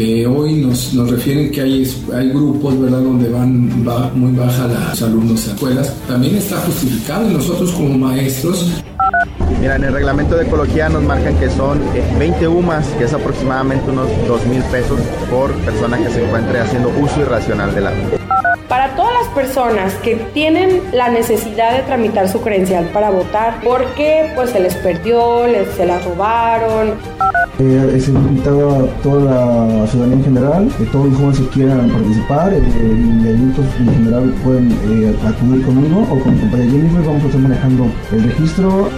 Eh, hoy nos, nos, refieren que hay, hay grupos, ¿verdad?, donde van muy baja los alumnos a escuelas. También está justificado y nosotros como maestros Mira, en el reglamento de ecología nos marcan que son 20 eh, UMAS, que es aproximadamente unos 2 mil pesos por persona que se encuentre haciendo uso irracional del agua. Para todas las personas que tienen la necesidad de tramitar su credencial para votar, porque pues se les perdió, les, se la robaron, eh, se invitado a toda la ciudadanía en general, que todos los jóvenes que quieran participar eh, y adultos en general pueden eh, acudir conmigo o con mi compañera Jennifer, vamos a estar manejando el registro.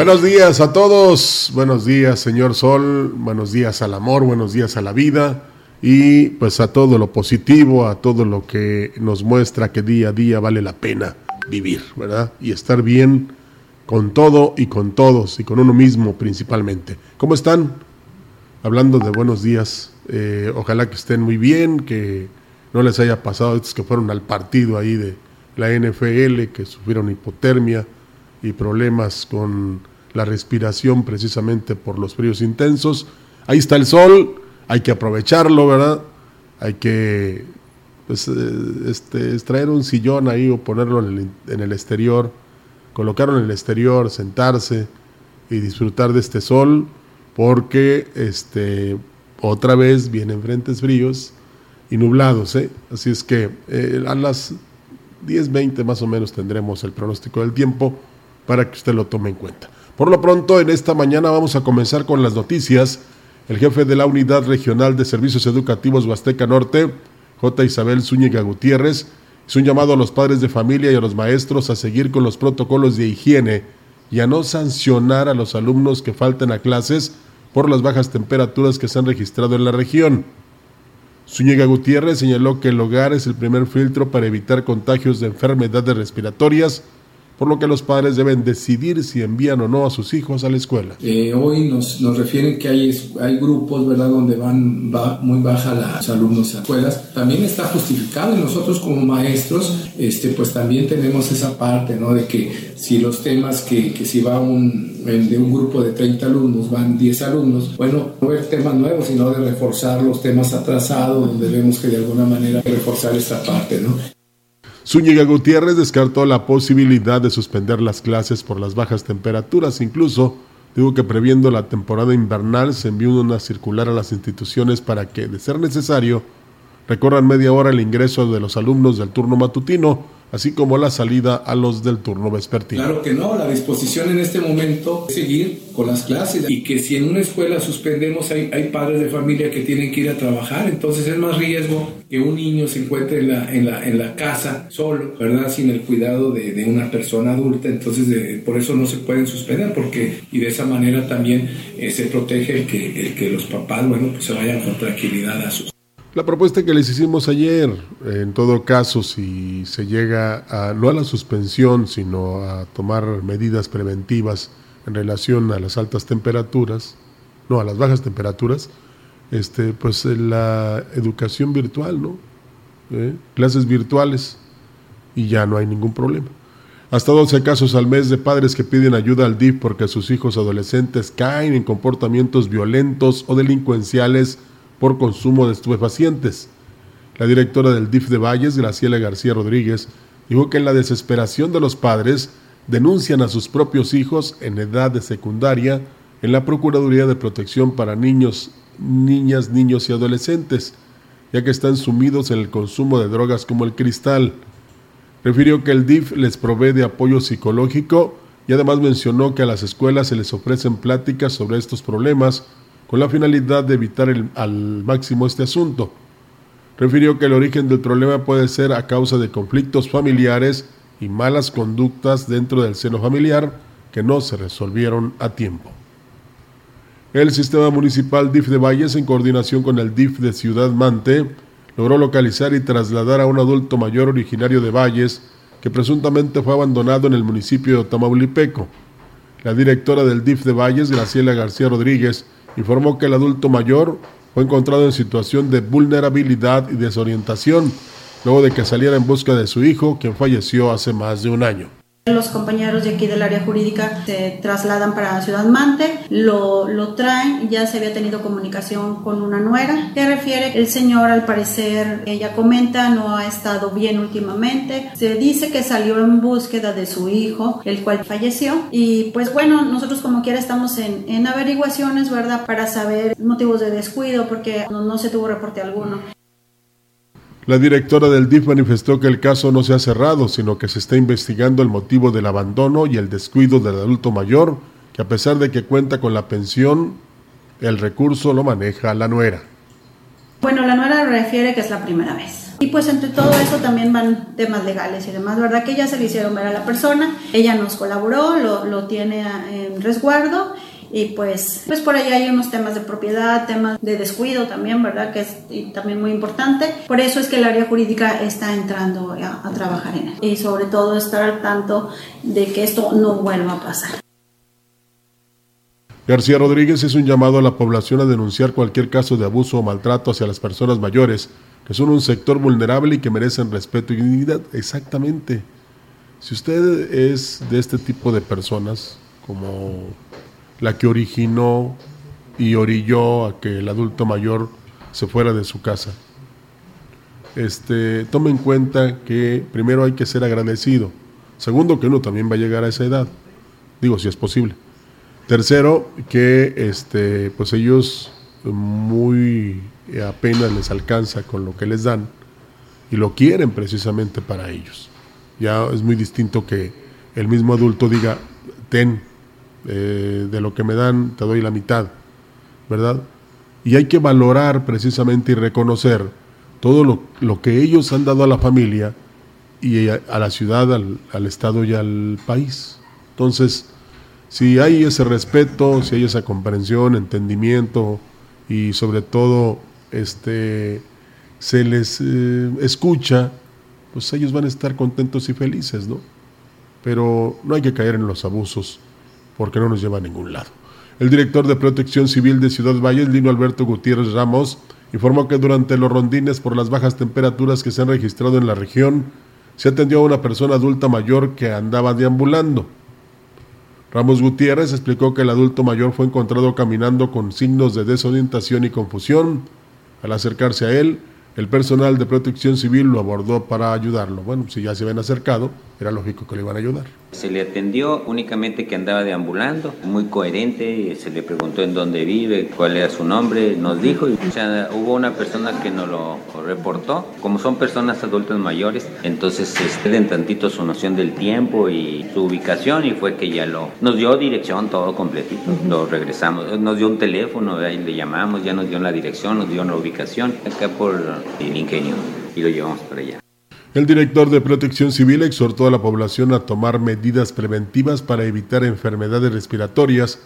Buenos días a todos, buenos días señor Sol, buenos días al amor, buenos días a la vida y pues a todo lo positivo, a todo lo que nos muestra que día a día vale la pena vivir, ¿verdad? Y estar bien con todo y con todos y con uno mismo principalmente. ¿Cómo están? Hablando de buenos días, eh, ojalá que estén muy bien, que no les haya pasado estos que fueron al partido ahí de la NFL, que sufrieron hipotermia y problemas con la respiración precisamente por los fríos intensos. Ahí está el sol, hay que aprovecharlo, ¿verdad? Hay que pues, eh, este, extraer un sillón ahí o ponerlo en el, en el exterior, colocarlo en el exterior, sentarse y disfrutar de este sol, porque este, otra vez vienen frentes fríos y nublados, ¿eh? Así es que eh, a las 10.20 más o menos tendremos el pronóstico del tiempo para que usted lo tome en cuenta. Por lo pronto, en esta mañana vamos a comenzar con las noticias. El jefe de la Unidad Regional de Servicios Educativos Huasteca Norte, J. Isabel Zúñiga Gutiérrez, hizo un llamado a los padres de familia y a los maestros a seguir con los protocolos de higiene y a no sancionar a los alumnos que falten a clases por las bajas temperaturas que se han registrado en la región. Zúñiga Gutiérrez señaló que el hogar es el primer filtro para evitar contagios de enfermedades respiratorias por lo que los padres deben decidir si envían o no a sus hijos a la escuela. Eh, hoy nos, nos, refieren que hay, hay grupos, ¿verdad?, donde van muy baja los alumnos a escuelas. También está justificado y nosotros como maestros, este, pues también tenemos esa parte, ¿no?, de que si los temas que, que si va un, de un grupo de 30 alumnos, van 10 alumnos, bueno, no es temas nuevos, sino de reforzar los temas atrasados, donde vemos que de alguna manera reforzar esta parte, ¿no? Zúñiga Gutiérrez descartó la posibilidad de suspender las clases por las bajas temperaturas. Incluso dijo que previendo la temporada invernal se envió una circular a las instituciones para que, de ser necesario, recorran media hora el ingreso de los alumnos del turno matutino así como la salida a los del turno vespertino. Claro que no, la disposición en este momento es seguir con las clases y que si en una escuela suspendemos hay, hay padres de familia que tienen que ir a trabajar, entonces es más riesgo que un niño se encuentre en la, en la, en la casa solo, ¿verdad? Sin el cuidado de, de una persona adulta, entonces por eso no se pueden suspender porque y de esa manera también eh, se protege el que, el que los papás, bueno, pues se vayan con tranquilidad a sus La propuesta que les hicimos ayer, en todo caso, si se llega a, no a la suspensión, sino a tomar medidas preventivas en relación a las altas temperaturas, no, a las bajas temperaturas, este, pues la educación virtual, ¿no? ¿Eh? Clases virtuales y ya no hay ningún problema. Hasta 12 casos al mes de padres que piden ayuda al DIF porque sus hijos adolescentes caen en comportamientos violentos o delincuenciales por consumo de estupefacientes. La directora del DIF de Valles, Graciela García Rodríguez, dijo que en la desesperación de los padres denuncian a sus propios hijos en edad de secundaria en la Procuraduría de Protección para Niños, Niñas, Niños y Adolescentes, ya que están sumidos en el consumo de drogas como el cristal. Refirió que el DIF les provee de apoyo psicológico y además mencionó que a las escuelas se les ofrecen pláticas sobre estos problemas con la finalidad de evitar al máximo este asunto. Refirió que el origen del problema puede ser a causa de conflictos familiares y malas conductas dentro del seno familiar que no se resolvieron a tiempo. El sistema municipal DIF de Valles, en coordinación con el DIF de Ciudad Mante, logró localizar y trasladar a un adulto mayor originario de Valles que presuntamente fue abandonado en el municipio de Tamaulipeco. La directora del DIF de Valles, Graciela García Rodríguez, informó que el adulto mayor fue encontrado en situación de vulnerabilidad y desorientación, luego de que saliera en busca de su hijo, quien falleció hace más de un año. Los compañeros de aquí del área jurídica se trasladan para Ciudad Mante, lo, lo traen, ya se había tenido comunicación con una nuera que refiere, el señor al parecer, ella comenta, no ha estado bien últimamente, se dice que salió en búsqueda de su hijo, el cual falleció, y pues bueno, nosotros como quiera estamos en, en averiguaciones, ¿verdad? Para saber motivos de descuido, porque no, no se tuvo reporte alguno. La directora del DIF manifestó que el caso no se ha cerrado, sino que se está investigando el motivo del abandono y el descuido del adulto mayor, que a pesar de que cuenta con la pensión, el recurso lo maneja la nuera. Bueno, la nuera refiere que es la primera vez. Y pues entre todo eso también van temas legales y demás, ¿verdad? Que ya se le hicieron ver a la persona, ella nos colaboró, lo, lo tiene en resguardo y pues, pues por ahí hay unos temas de propiedad, temas de descuido también, ¿verdad? Que es también muy importante. Por eso es que el área jurídica está entrando a, a trabajar en él y sobre todo estar al tanto de que esto no vuelva a pasar. García Rodríguez es un llamado a la población a denunciar cualquier caso de abuso o maltrato hacia las personas mayores, que son un sector vulnerable y que merecen respeto y dignidad. Exactamente. Si usted es de este tipo de personas, como la que originó y orilló a que el adulto mayor se fuera de su casa. Este, tome en cuenta que primero hay que ser agradecido. Segundo, que uno también va a llegar a esa edad. Digo, si es posible. Tercero, que este, pues ellos muy apenas les alcanza con lo que les dan y lo quieren precisamente para ellos. Ya es muy distinto que el mismo adulto diga, ten, eh, de lo que me dan te doy la mitad, ¿verdad? Y hay que valorar precisamente y reconocer todo lo, lo que ellos han dado a la familia y a, la ciudad, al, al, Estado y al país. Entonces, si hay ese respeto, si hay esa comprensión, entendimiento y sobre todo este, se les eh, escucha, pues ellos van a estar contentos y felices, ¿no? Pero no hay que caer en los abusos porque no nos lleva a ningún lado. El director de Protección Civil de Ciudad Valles, Lino Alberto Gutiérrez Ramos, informó que durante los rondines por las bajas temperaturas que se han registrado en la región, se atendió a una persona adulta mayor que andaba deambulando. Ramos Gutiérrez explicó que el adulto mayor fue encontrado caminando con signos de desorientación y confusión. Al acercarse a él, el personal de protección civil lo abordó para ayudarlo. Bueno, si ya se habían acercado, era lógico que le iban a ayudar. Se le atendió únicamente que andaba deambulando, muy coherente, se le preguntó en dónde vive, cuál era su nombre, nos dijo, y, o sea, hubo una persona que nos lo reportó, como son personas adultas mayores, entonces en tantito su noción del tiempo y su ubicación y fue que ya lo, nos dio dirección todo completito, uh -huh. lo regresamos, nos dio un teléfono, ahí le llamamos, ya nos dio la dirección, nos dio la ubicación, acá por el ingenio, y lo llevamos para allá. El director de Protección Civil exhortó a la población a tomar medidas preventivas para evitar enfermedades respiratorias,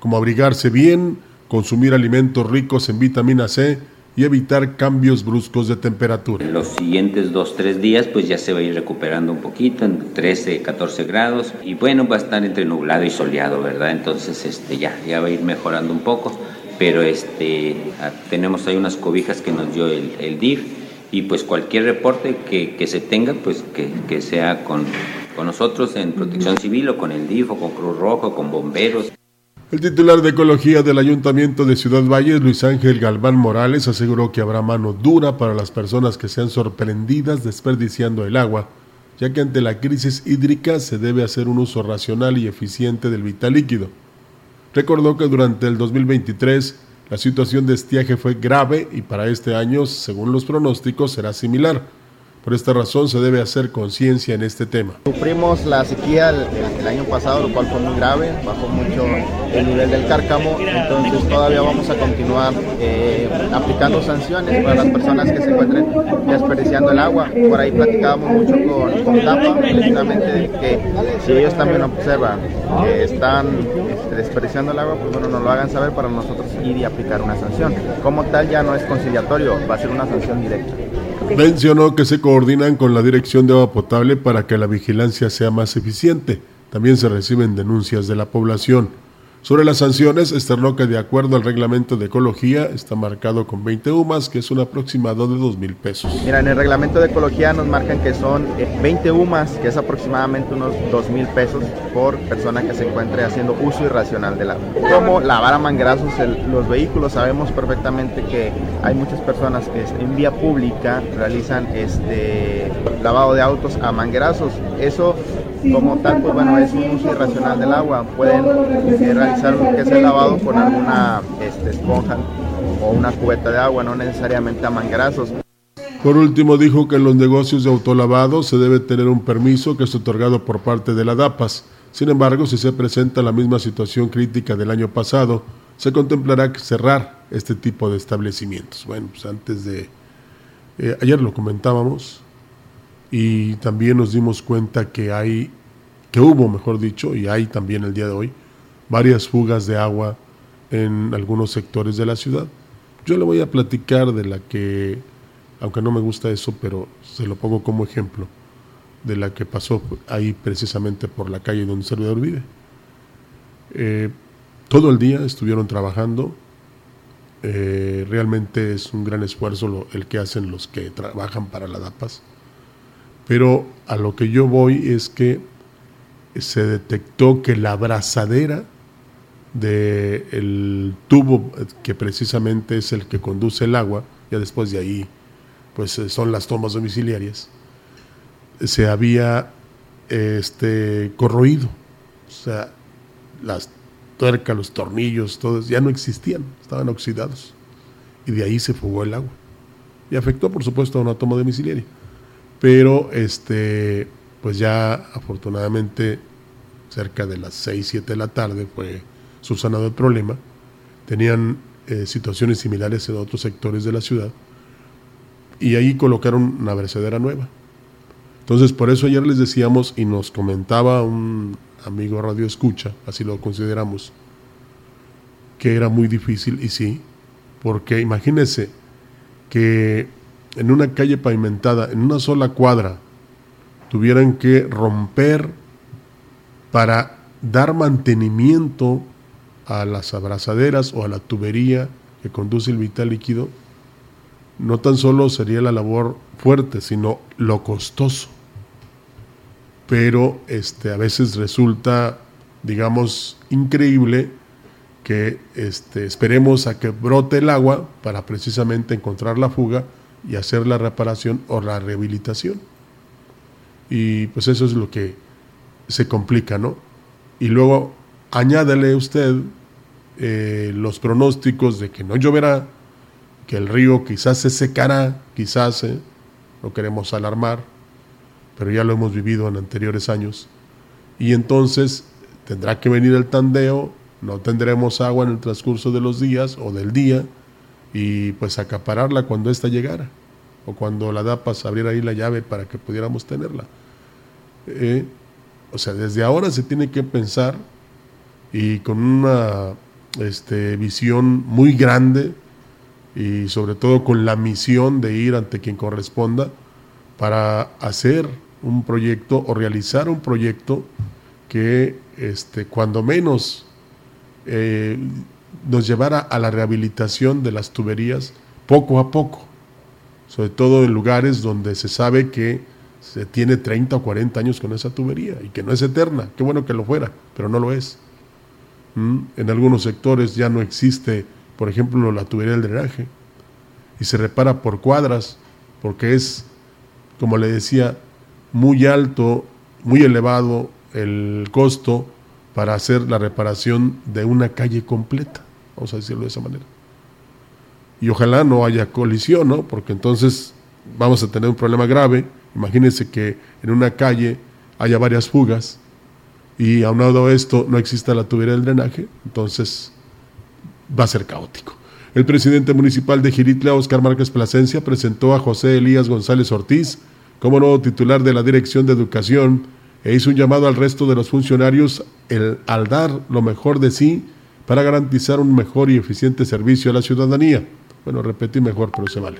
como abrigarse bien, consumir alimentos ricos en vitamina C y evitar cambios bruscos de temperatura. En los siguientes dos, tres días pues ya se va a ir recuperando un poquito, en 13, 14 grados y bueno, va a estar entre nublado y soleado, ¿verdad? Entonces este, ya, ya va a ir mejorando un poco, pero este, tenemos ahí unas cobijas que nos dio el, el DIF y pues cualquier reporte que, que se tenga pues que, que sea con, con nosotros en Protección Civil o con el DIF o con Cruz Roja o con bomberos. El titular de Ecología del Ayuntamiento de Ciudad Valles, Luis Ángel Galván Morales, aseguró que habrá mano dura para las personas que sean sorprendidas desperdiciando el agua, ya que ante la crisis hídrica se debe hacer un uso racional y eficiente del vital líquido. Recordó que durante el 2023 la situación de estiaje fue grave y para este año, según los pronósticos, será similar por esta razón se debe hacer conciencia en este tema. Sufrimos la sequía el, año pasado, lo cual fue muy grave, bajó mucho el nivel del cárcamo, entonces todavía vamos a continuar eh, aplicando sanciones para las personas que se encuentren desperdiciando el agua. Por ahí platicábamos mucho con, con TAPA, precisamente que si ellos también observan que están este, desperdiciando el agua, pues bueno, nos lo hagan saber para nosotros ir y aplicar una sanción. Como tal ya no es conciliatorio, va a ser una sanción directa. Mencionó que se coordinan con la Dirección de Agua Potable para que la vigilancia sea más eficiente. También se reciben denuncias de la población. Sobre las sanciones, que de acuerdo al reglamento de ecología está marcado con 20 UMAS, que es un aproximado de 2 mil pesos. Mira, en el reglamento de ecología nos marcan que son 20 eh, UMAS, que es aproximadamente unos 2 mil pesos por persona que se encuentre haciendo uso irracional del agua. Como lavar a manguerazos los vehículos, sabemos perfectamente que hay muchas personas que en vía pública realizan este lavado de autos a manguerazos. Eso como tal, pues bueno, es un uso irracional del agua. Pueden realizar lo que es el lavado con alguna este, esponja o una cubeta de agua, no necesariamente a manguerazos. Por último, dijo que en los negocios de autolavado se debe tener un permiso que es otorgado por parte de la DAPAS. Sin embargo, si se presenta la misma situación crítica del año pasado, se contemplará cerrar este tipo de establecimientos. Bueno, pues antes de... Eh, ayer lo comentábamos, y también nos dimos cuenta que hay, hubo, mejor dicho, y hay también el día de hoy, varias fugas de agua en algunos sectores de la ciudad. Yo le voy a platicar de la que, aunque no me gusta eso, pero se lo pongo como ejemplo, de la que pasó ahí precisamente por la calle donde el servidor vive. Eh, todo el día estuvieron trabajando. Eh, realmente es un gran esfuerzo el que hacen los que trabajan para la DAPAS pero a lo que yo voy es que se detectó que la abrazadera del tubo que precisamente es el que conduce el agua, ya después de ahí pues eh, son las tomas domiciliarias, se había este corroído. O sea, las tuercas, los tornillos, todos ya no existían, estaban oxidados. Y de ahí se fugó el agua. Y afectó, por supuesto, a una toma domiciliaria pero este pues ya afortunadamente cerca de las 6, 7 de la tarde fue subsanado el problema. Tenían eh, situaciones similares en otros sectores de la ciudad y ahí colocaron una versedera nueva. Entonces, por eso ayer les decíamos y nos comentaba un amigo Radio Escucha, así lo consideramos, que era muy difícil y sí, porque imagínense que en una calle pavimentada, en una sola cuadra, tuvieran que romper para dar mantenimiento a las abrazaderas o a la tubería que conduce el vital líquido, no tan solo sería la labor fuerte, sino lo costoso. Pero este, a veces resulta, digamos, increíble que este, esperemos a que brote el agua para precisamente encontrar la fuga y hacer la reparación o la rehabilitación. Y pues eso es lo que se complica, ¿no? Y luego añádale usted eh, los pronósticos de que no lloverá, que el río quizás se secará, quizás, ¿eh? no queremos alarmar, pero ya lo hemos vivido en anteriores años. Y entonces tendrá que venir el tandeo, no tendremos agua en el transcurso de los días o del día, y pues acapararla cuando ésta llegara o cuando la DAPAS abriera ahí la llave para que pudiéramos tenerla. Eh, o sea, desde ahora se tiene que pensar y con una este, visión muy grande y sobre todo con la misión de ir ante quien corresponda para hacer un proyecto o realizar un proyecto que este, cuando menos eh, nos llevara a la rehabilitación de las tuberías poco a poco, sobre todo en lugares donde se sabe que se tiene 30 o 40 años con esa tubería y que no es eterna, qué bueno que lo fuera, pero no lo es. ¿Mm? En algunos sectores ya no existe, por ejemplo, la tubería del drenaje y se repara por cuadras porque es, como le decía, muy alto, muy elevado el costo para hacer la reparación de una calle completa, vamos a decirlo de esa manera. Y ojalá no haya colisión, ¿no? Porque entonces vamos a tener un problema grave. Imagínense que en una calle haya varias fugas y aunado a esto no exista la tubería del drenaje, entonces va a ser caótico. El presidente municipal de Giritla, Oscar Márquez Plasencia, presentó a José Elías González Ortiz como nuevo titular de la Dirección de Educación e hizo un llamado al resto de los funcionarios el, al dar lo mejor de sí para garantizar un mejor y eficiente servicio a la ciudadanía. Bueno, repetí mejor, pero se vale.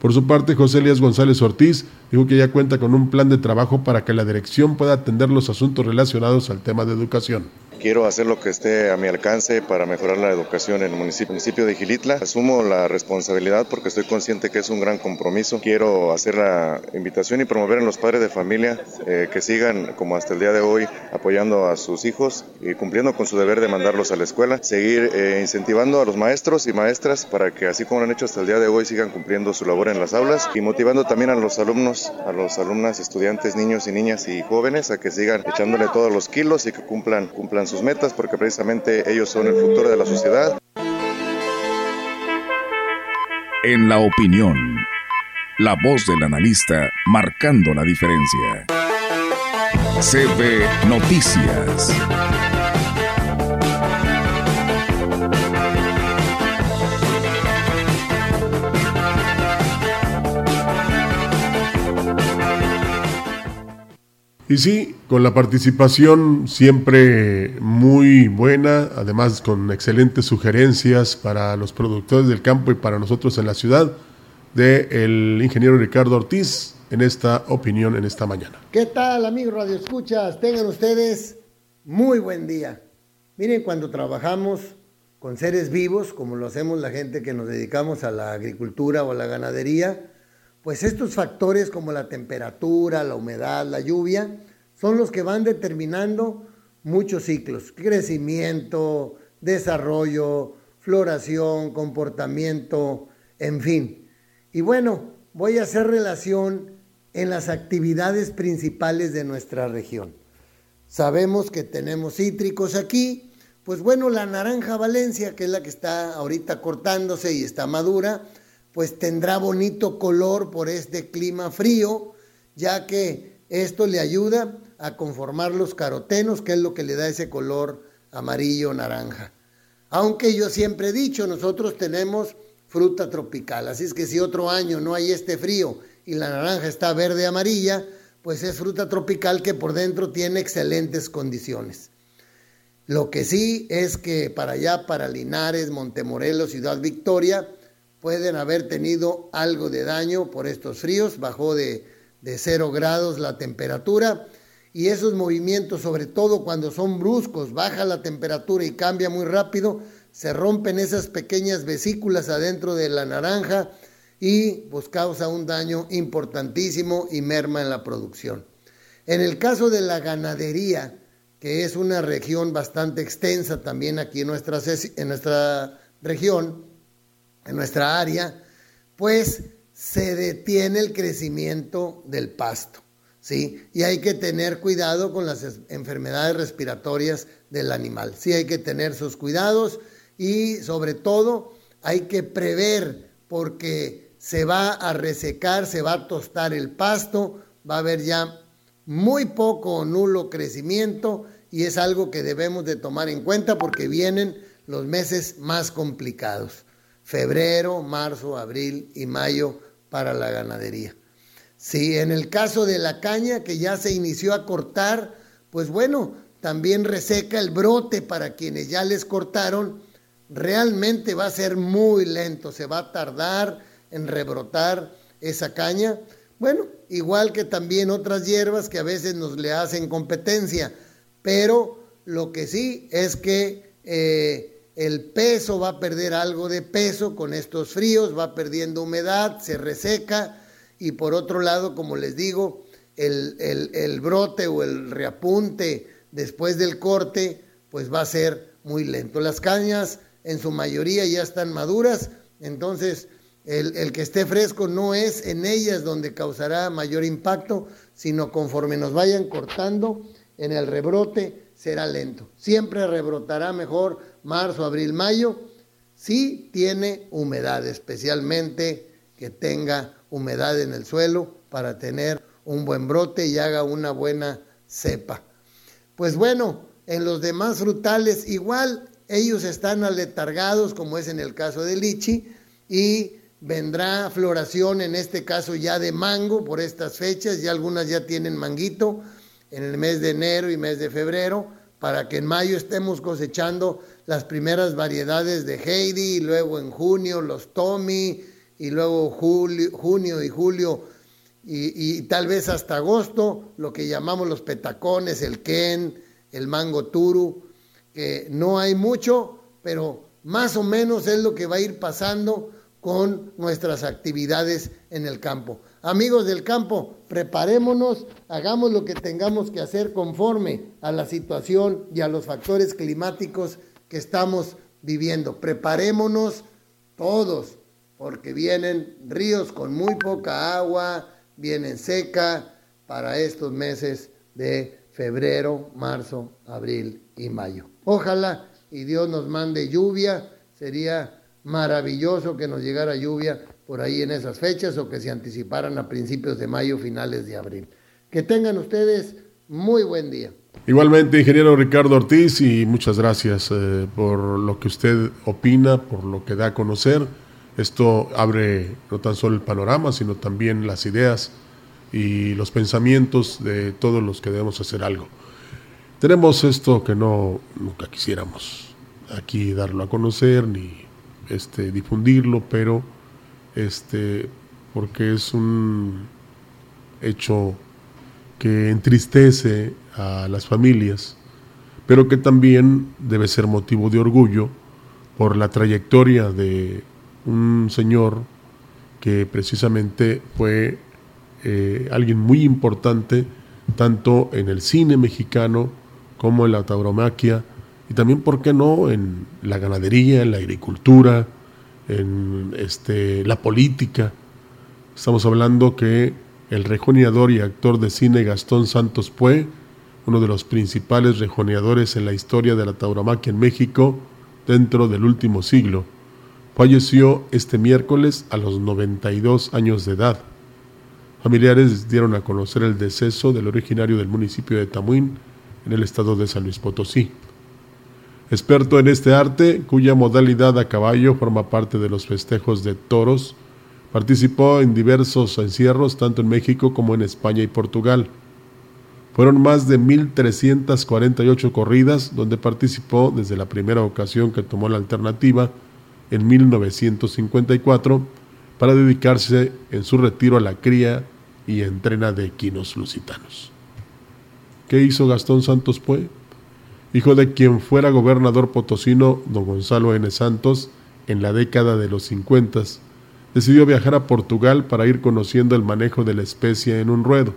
Por su parte, José Elías González Ortiz dijo que ya cuenta con un plan de trabajo para que la dirección pueda atender los asuntos relacionados al tema de educación. Quiero hacer lo que esté a mi alcance para mejorar la educación en el municipio, de Gilitla. Asumo la responsabilidad porque estoy consciente que es un gran compromiso. Quiero hacer la invitación y promover en los padres de familia eh, que sigan, como hasta el día de hoy, apoyando a sus hijos y cumpliendo con su deber de mandarlos a la escuela. Seguir eh, incentivando a los maestros y maestras para que, así como lo han hecho hasta el día de hoy, sigan cumpliendo su labor en las aulas y motivando también a los alumnos, a los alumnas, estudiantes, niños y niñas y jóvenes a que sigan echándole todos los kilos y que cumplan, cumplan sus metas porque precisamente ellos son el futuro de la sociedad. En la opinión, la voz del analista marcando la diferencia. CB Noticias. Y sí, con la participación siempre muy buena, además con excelentes sugerencias para los productores del campo y para nosotros en la ciudad, del ingeniero Ricardo Ortiz en esta opinión en esta mañana. ¿Qué tal amigos Radio Escuchas? Tengan ustedes muy buen día. Miren, cuando trabajamos con seres vivos, como lo hacemos la gente que nos dedicamos a la agricultura o a la ganadería, pues estos factores como la temperatura, la humedad, la lluvia, son los que van determinando muchos ciclos, crecimiento, desarrollo, floración, comportamiento, en fin. Y bueno, voy a hacer relación en las actividades principales de nuestra región. Sabemos que tenemos cítricos aquí, pues bueno, la naranja Valencia, que es la que está ahorita cortándose y está madura, pues tendrá bonito color por este clima frío, ya que esto le ayuda a conformar los carotenos, que es lo que le da ese color amarillo naranja. Aunque yo siempre he dicho, nosotros tenemos fruta tropical, así es que si otro año no hay este frío y la naranja está verde amarilla, pues es fruta tropical que por dentro tiene excelentes condiciones. Lo que sí es que para allá, para Linares, Montemorelos, Ciudad Victoria, pueden haber tenido algo de daño por estos fríos, bajó de, de cero grados la temperatura y esos movimientos, sobre todo cuando son bruscos, baja la temperatura y cambia muy rápido, se rompen esas pequeñas vesículas adentro de la naranja y pues causa un daño importantísimo y merma en la producción. En el caso de la ganadería, que es una región bastante extensa también aquí en en nuestra región, en nuestra área, pues se detiene el crecimiento del pasto, ¿sí? Y hay que tener cuidado con las enfermedades respiratorias del animal. Sí hay que tener sus cuidados y sobre todo hay que prever porque se va a resecar, se va a tostar el pasto, va a haber ya muy poco o nulo crecimiento y es algo que debemos de tomar en cuenta porque vienen los meses más complicados febrero, marzo, abril y mayo para la ganadería. Si en el caso de la caña que ya se inició a cortar, pues bueno, también reseca el brote para quienes ya les cortaron, realmente va a ser muy lento, se va a tardar en rebrotar esa caña. Bueno, igual que también otras hierbas que a veces nos le hacen competencia, pero lo que sí es que eh, el peso va a perder algo de peso con estos fríos, va perdiendo humedad, se reseca y por otro lado, como les digo, el, el brote o el reapunte después del corte, pues va a ser muy lento. Las cañas en su mayoría ya están maduras, entonces el, que esté fresco no es en ellas donde causará mayor impacto, sino conforme nos vayan cortando en el rebrote será lento. Siempre rebrotará mejor marzo, abril, mayo, si tiene humedad, especialmente que tenga humedad en el suelo para tener un buen brote y haga una buena cepa. Pues bueno, en los demás frutales igual ellos están aletargados, como es en el caso del lichi, y vendrá floración, en este caso ya de mango, por estas fechas, ya algunas ya tienen manguito, en el mes de enero y mes de febrero, para que en mayo estemos cosechando las primeras variedades de Heidi, y luego en junio los Tommy, y luego julio, junio y julio, y, y, tal vez hasta agosto, lo que llamamos los petacones, el Ken, el mango turu, que no hay mucho, pero más o menos es lo que va a ir pasando con nuestras actividades en el campo. Amigos del campo, preparémonos, hagamos lo que tengamos que hacer conforme a la situación y a los factores climáticos que estamos viviendo. Preparémonos todos, porque vienen ríos con muy poca agua, vienen seca para estos meses de febrero, marzo, abril y mayo. Ojalá y Dios nos mande lluvia, sería maravilloso que nos llegara lluvia por ahí en esas fechas o que se anticiparan a principios de mayo, finales de abril. Que tengan ustedes muy buen día. Igualmente, ingeniero Ricardo Ortiz, y muchas gracias eh, por lo que usted opina, por lo que da a conocer. Esto abre no tan solo el panorama, sino también las ideas y los pensamientos de todos los que debemos hacer algo. Tenemos esto que no nunca quisiéramos aquí darlo a conocer ni este difundirlo, pero este porque es un hecho que entristece a las familias, pero que también debe ser motivo de orgullo por la trayectoria de un señor que precisamente fue eh, alguien muy importante tanto en el cine mexicano como en la tauromaquia y también, ¿por qué no?, en la ganadería, en la agricultura, en este, la política. Estamos hablando que el rejoneador y actor de cine Gastón Santos Pue, uno de los principales rejoneadores en la historia de la tauromaquia en México dentro del último siglo, falleció este miércoles a los 92 años de edad. Familiares dieron a conocer el deceso del originario del municipio de Tamuín, en el estado de San Luis Potosí. Experto en este arte, cuya modalidad a caballo forma parte de los festejos de toros, participó en diversos encierros tanto en México como en España y Portugal. Fueron más de 1.348 corridas donde participó desde la primera ocasión que tomó la alternativa en 1954 para dedicarse en su retiro a la cría y entrena de equinos lusitanos. ¿Qué hizo Gastón Santos Pue? Hijo de quien fuera gobernador potosino don Gonzalo N. Santos en la década de los 50, decidió viajar a Portugal para ir conociendo el manejo de la especie en un ruedo.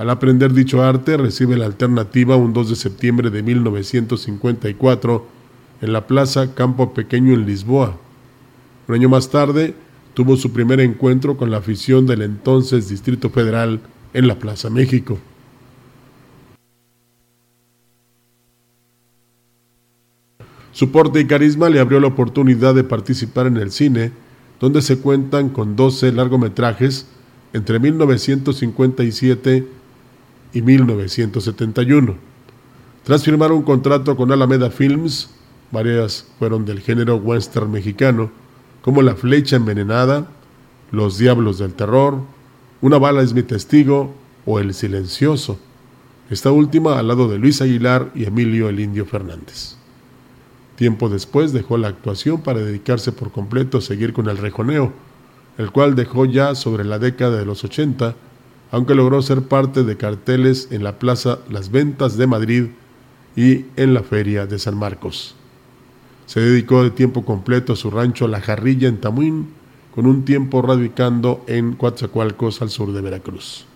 Al aprender dicho arte, recibe la alternativa un 2 de septiembre de 1954 en la Plaza Campo Pequeño en Lisboa, un año más tarde, tuvo su primer encuentro con la afición del entonces Distrito Federal en la Plaza México. Su porte y carisma le abrió la oportunidad de participar en el cine, donde se cuentan con 12 largometrajes entre 1957 y 1971. Tras firmar un contrato con Alameda Films, varias fueron del género western mexicano, como La Flecha Envenenada, Los Diablos del Terror, Una bala es mi testigo o El Silencioso, esta última al lado de Luis Aguilar y Emilio el Indio Fernández. Tiempo después dejó la actuación para dedicarse por completo a seguir con el rejoneo, el cual dejó ya sobre la década de los 80, aunque logró ser parte de carteles en la Plaza Las Ventas de Madrid y en la Feria de San Marcos. Se dedicó de tiempo completo a su rancho La Jarrilla en Tamuín, con un tiempo radicando en Coatzacoalcos al sur de Veracruz.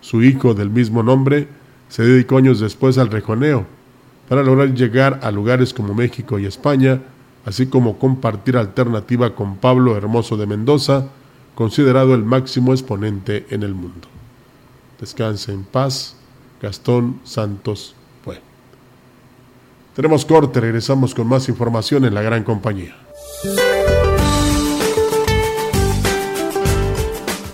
Su hijo del mismo nombre se dedicó años después al rejoneo, para lograr llegar a lugares como México y España, así como compartir alternativa con Pablo Hermoso de Mendoza, considerado el máximo exponente en el mundo. Descanse en paz, Gastón Santos Pue. Tenemos corte, regresamos con más información en la gran compañía.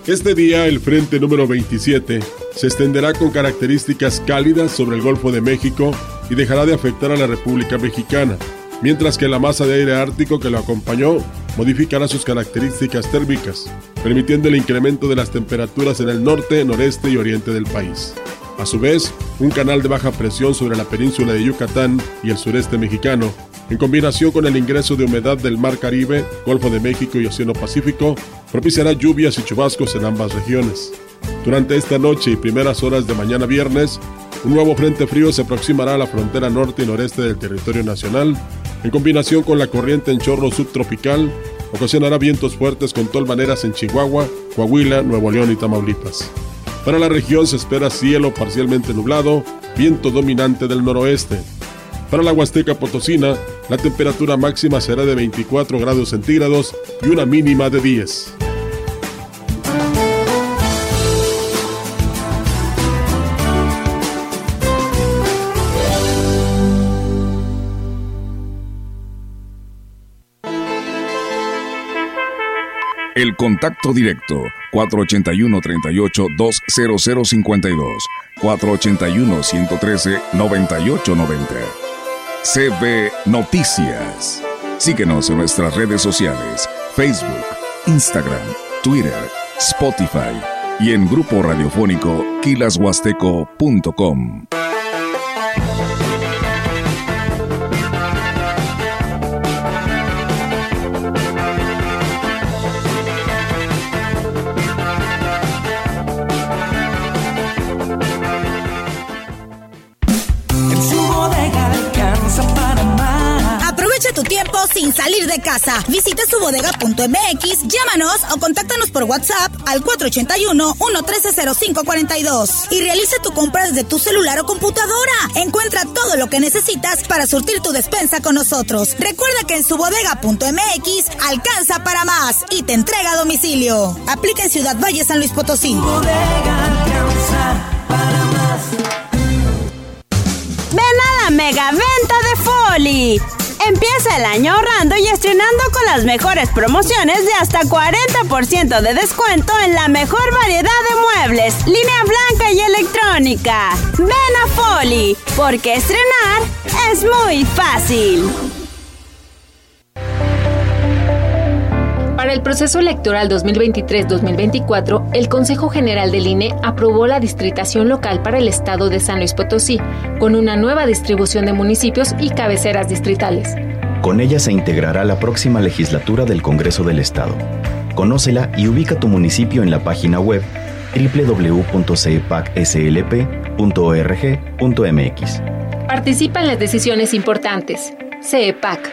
Este día el frente número 27 se extenderá con características cálidas sobre el Golfo de México y dejará de afectar a la República Mexicana, mientras que la masa de aire ártico que lo acompañó modificará sus características térmicas, permitiendo el incremento de las temperaturas en el norte, noreste y oriente del país. A su vez, un canal de baja presión sobre la península de Yucatán y el sureste mexicano, en combinación con el ingreso de humedad del Mar Caribe, Golfo de México y Océano Pacífico, propiciará lluvias y chubascos en ambas regiones. Durante esta noche y primeras horas de mañana viernes, un nuevo frente frío se aproximará a la frontera norte y noreste del territorio nacional, en combinación con la corriente en chorro subtropical, ocasionará vientos fuertes con tolvaneras en Chihuahua, Coahuila, Nuevo León y Tamaulipas. Para la región se espera cielo parcialmente nublado, viento dominante del noroeste. Para la Huasteca Potosina, la temperatura máxima será de 24 grados centígrados y una mínima de 10. El contacto directo 481-38-20052, 481-113-9890. CB Noticias. Síguenos en nuestras redes sociales, Facebook, Instagram, Twitter, Spotify y en grupo radiofónico kilashuasteco.com. casa. Visita su bodega.mx, llámanos o contáctanos por WhatsApp al 481-113-0542 y realiza tu compra desde tu celular o computadora. Encuentra todo lo que necesitas para surtir tu despensa con nosotros. Recuerda que en su bodega.mx alcanza para más y te entrega a domicilio. Aplica en Ciudad Valle, San Luis Potosí. Ven a la mega venta de Foli Empieza el año ahorrando y estrenando con las mejores promociones de hasta 40% de descuento en la mejor variedad de muebles, línea blanca y electrónica. Ven a Foli, porque estrenar es muy fácil. Para el proceso electoral 2023-2024, el Consejo General del INE aprobó la distritación local para el estado de San Luis Potosí, con una nueva distribución de municipios y cabeceras distritales. Con ella se integrará la próxima legislatura del Congreso del Estado. Conócela y ubica tu municipio en la página web www.cepacslp.org.mx. Participa en las decisiones importantes. CEPAC.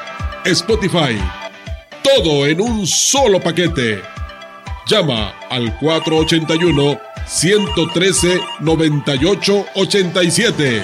Spotify. Todo en un solo paquete. Llama al 481 113 9887.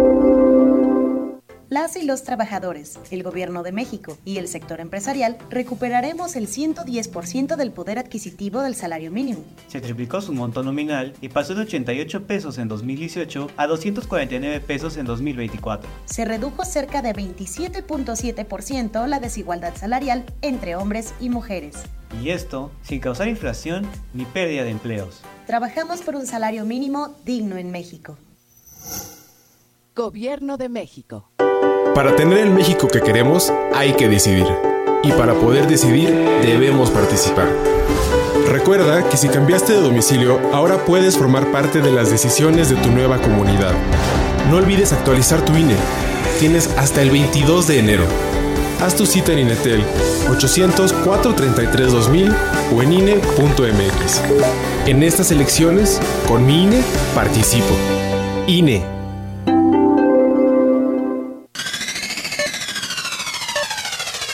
las y los trabajadores, el gobierno de México y el sector empresarial recuperaremos el 110% del poder adquisitivo del salario mínimo. Se triplicó su monto nominal y pasó de 88 pesos en 2018 a 249 pesos en 2024. Se redujo cerca de 27.7% la desigualdad salarial entre hombres y mujeres. Y esto sin causar inflación ni pérdida de empleos. Trabajamos por un salario mínimo digno en México. Gobierno de México. Para tener el México que queremos hay que decidir. Y para poder decidir debemos participar. Recuerda que si cambiaste de domicilio, ahora puedes formar parte de las decisiones de tu nueva comunidad. No olvides actualizar tu INE. Tienes hasta el 22 de enero. Haz tu cita en Inetel 800-433-2000 o en INE.mx. En estas elecciones, con mi INE, participo. INE